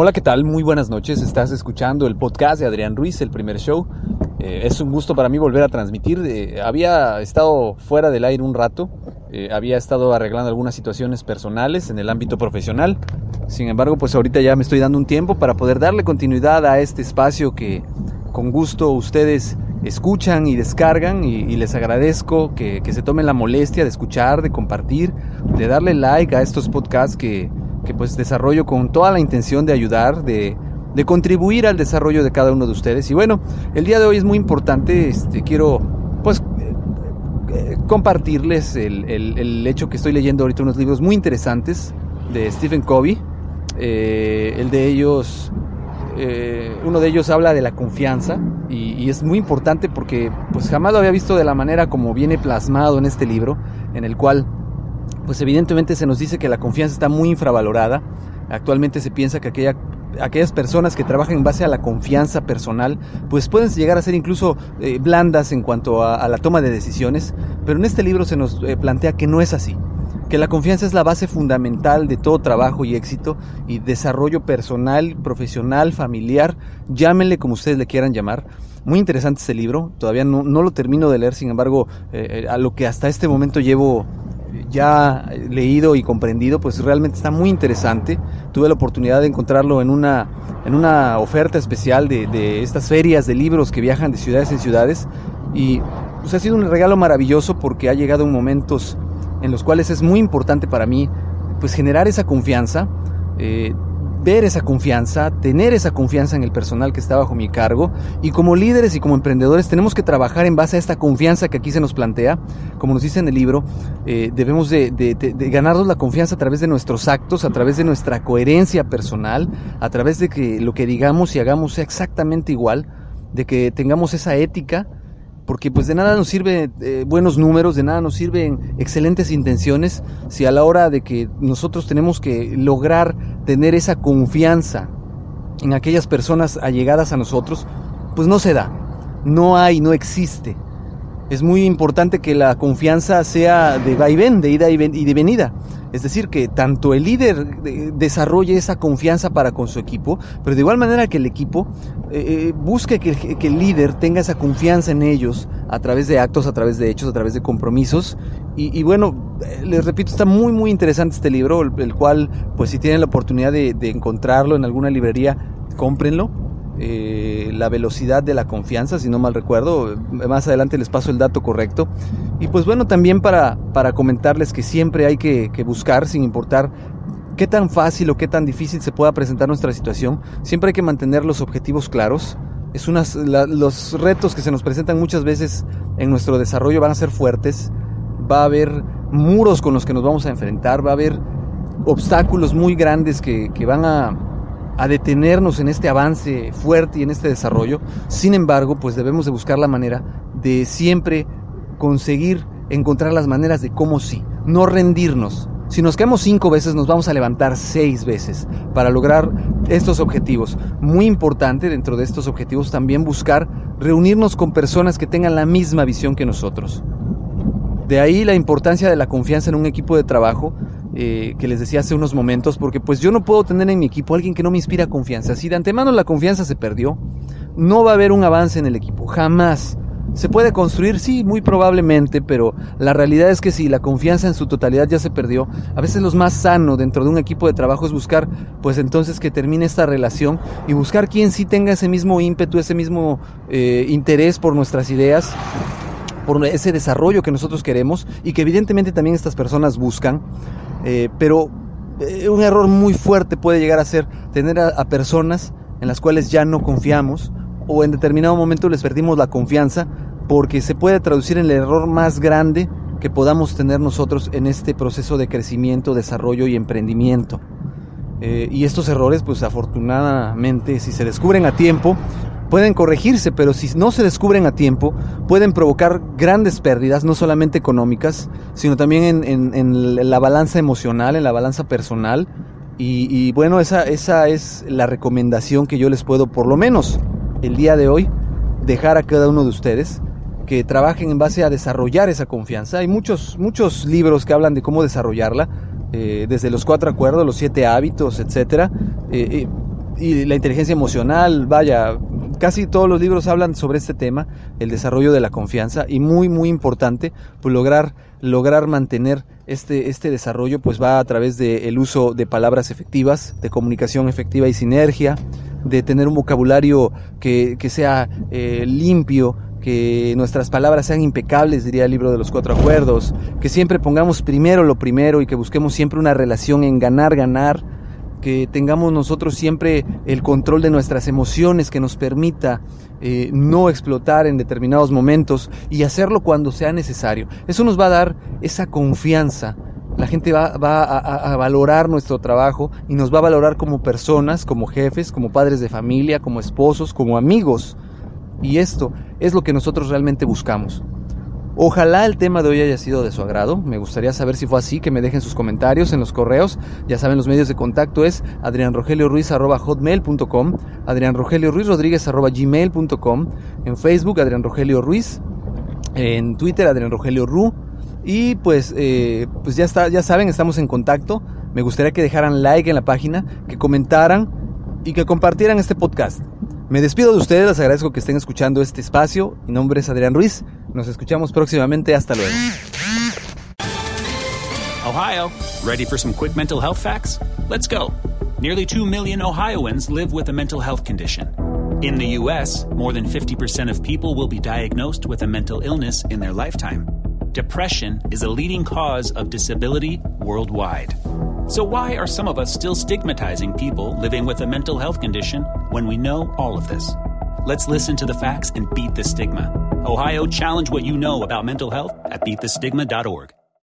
Hola, ¿qué tal? Muy buenas noches. Estás escuchando el podcast de Adrián Ruiz, el primer show. Eh, es un gusto para mí volver a transmitir. Eh, había estado fuera del aire un rato, eh, había estado arreglando algunas situaciones personales en el ámbito profesional. Sin embargo, pues ahorita ya me estoy dando un tiempo para poder darle continuidad a este espacio que con gusto ustedes escuchan y descargan y, les agradezco que, que se tomen la molestia de escuchar, de compartir, de darle like a estos podcasts que que pues desarrollo con toda la intención de ayudar, de, contribuir al desarrollo de cada uno de ustedes. Y bueno, el día de hoy es muy importante, este, quiero pues eh, compartirles el, hecho que estoy leyendo ahorita unos libros muy interesantes de Stephen Covey. Eh, el de ellos, eh, uno de ellos habla de la confianza y, y, es muy importante porque pues jamás lo había visto de la manera como viene plasmado en este libro, en el cual pues evidentemente se nos dice que la confianza está muy infravalorada. Actualmente se piensa que aquella, aquellas personas que trabajan en base a la confianza personal, pues pueden llegar a ser incluso eh, blandas en cuanto a, la toma de decisiones, pero en este libro se nos eh, plantea que no es así, que la confianza es la base fundamental de todo trabajo y éxito y desarrollo personal, profesional, familiar, llámenle como ustedes le quieran llamar. Muy interesante este libro, todavía no, lo termino de leer, sin embargo, eh, a lo que hasta este momento llevo ya leído y comprendido, pues realmente está muy interesante. Tuve la oportunidad de encontrarlo en una, en una oferta especial de, estas ferias de libros que viajan de ciudades en ciudades y pues ha sido un regalo maravilloso porque ha llegado en momentos en los cuales es muy importante para mí pues generar esa confianza, eh, ver esa confianza, tener esa confianza en el personal que está bajo mi cargo y como líderes y como emprendedores tenemos que trabajar en base a esta confianza que aquí se nos plantea. Como nos dice en el libro, eh, debemos de, ganarnos la confianza a través de nuestros actos, a través de nuestra coherencia personal, a través de que lo que digamos y hagamos sea exactamente igual, de que tengamos esa ética porque pues de nada nos sirve eh, buenos números, de nada nos sirven excelentes intenciones si a la hora de que nosotros tenemos que lograr tener esa confianza en aquellas personas allegadas a nosotros, pues no se da, no hay, no existe. Es muy importante que la confianza sea de vaivén, de ida y de venida. Es decir, que tanto el líder eh, desarrolle esa confianza para con su equipo, pero de igual manera que el equipo eh, eh, busque que, el líder tenga esa confianza en ellos a través de actos, a través de hechos, a través de compromisos. Y, bueno, les repito, está muy muy interesante este libro, el, cual, pues si tienen la oportunidad de encontrarlo en alguna librería, cómprenlo eh, la velocidad de la confianza, si no mal recuerdo. Más adelante les paso el dato correcto. Y pues bueno, también para, para comentarles que siempre hay que, buscar, sin importar qué tan fácil o qué tan difícil se pueda presentar nuestra situación, siempre hay que mantener los objetivos claros. Es unas, los retos que se nos presentan muchas veces en nuestro desarrollo van a ser fuertes, va a haber muros con los que nos vamos a enfrentar, va a haber obstáculos muy grandes que van a, a detenernos en este avance fuerte y en este desarrollo. Sin embargo, pues debemos de buscar la manera de siempre conseguir encontrar las maneras de cómo sí, no rendirnos. Si nos caemos cinco veces, nos vamos a levantar seis veces para lograr estos objetivos. Muy importante dentro de estos objetivos también buscar reunirnos con personas que tengan la misma visión que nosotros. De ahí la importancia de la confianza en un equipo de trabajo eh, que les decía hace unos momentos, porque pues yo no puedo tener en mi equipo a alguien que no me inspira confianza. Si de antemano la confianza se perdió, no va a haber un avance en el equipo, jamás. Se puede construir, sí, muy probablemente, pero la realidad es que si la confianza en su totalidad ya se perdió, a veces lo más sano dentro de un equipo de trabajo es buscar, pues entonces que termine esta relación y buscar quien sí tenga ese mismo ímpetu, ese mismo eh, interés por nuestras ideas por ese desarrollo que nosotros queremos y que evidentemente también estas personas buscan, eh, pero eh, un error muy fuerte puede llegar a ser tener a, personas en las cuales ya no confiamos o en determinado momento les perdimos la confianza porque se puede traducir en el error más grande que podamos tener nosotros en este proceso de crecimiento, desarrollo y emprendimiento. Eh, y estos errores, pues afortunadamente, si se descubren a tiempo, pueden corregirse, pero si no se descubren a tiempo, pueden provocar grandes pérdidas, no solamente económicas, sino también en, la balanza emocional, en la balanza personal. Y, bueno, esa, esa es la recomendación que yo les puedo, por lo menos el día de hoy, dejar a cada uno de ustedes que trabajen en base a desarrollar esa confianza. Hay muchos, muchos libros que hablan de cómo desarrollarla, eh, desde los cuatro acuerdos, los siete hábitos, etcétera. Eh, eh, y la inteligencia emocional, vaya, casi todos los libros hablan sobre este tema, el desarrollo de la confianza y muy muy importante, pues lograr lograr mantener este, este desarrollo pues va a través del uso de palabras efectivas, de comunicación efectiva y sinergia, de tener un vocabulario que, sea eh, limpio, que nuestras palabras sean impecables, diría el libro de los cuatro acuerdos, que siempre pongamos primero lo primero y que busquemos siempre una relación en ganar, ganar, que tengamos nosotros siempre el control de nuestras emociones que nos permita eh, no explotar en determinados momentos y hacerlo cuando sea necesario. Eso nos va a dar esa confianza. La gente va, a, valorar nuestro trabajo y nos va a valorar como personas, como jefes, como padres de familia, como esposos, como amigos. Y esto es lo que nosotros realmente buscamos. Ojalá el tema de hoy haya sido de su agrado. Me gustaría saber si fue así, que me dejen sus comentarios en los correos. Ya saben, los medios de contacto es adrianrogelioruiz.com, adrianrogelioruizrodríguez.gmail.com, en Facebook Adrián Rogelio Ruiz, en Twitter Adrián Rogelio Ru. Y pues, eh, pues ya, está, ya saben, estamos en contacto. Me gustaría que dejaran like en la página, que comentaran y que compartieran este podcast. Me despido de ustedes, les agradezco que estén escuchando este espacio. Mi nombre es Adrián Ruiz. Nos escuchamos próximamente. Hasta luego. Ohio, ready for some quick mental health facts? Let's go. Nearly 2 million Ohioans live with a mental health condition. In the U.S., more than 50% of people will be diagnosed with a mental illness in their lifetime. Depression is a leading cause of disability worldwide. So, why are some of us still stigmatizing people living with a mental health condition when we know all of this? Let's listen to the facts and beat the stigma. Ohio, challenge what you know about mental health at beatthestigma.org.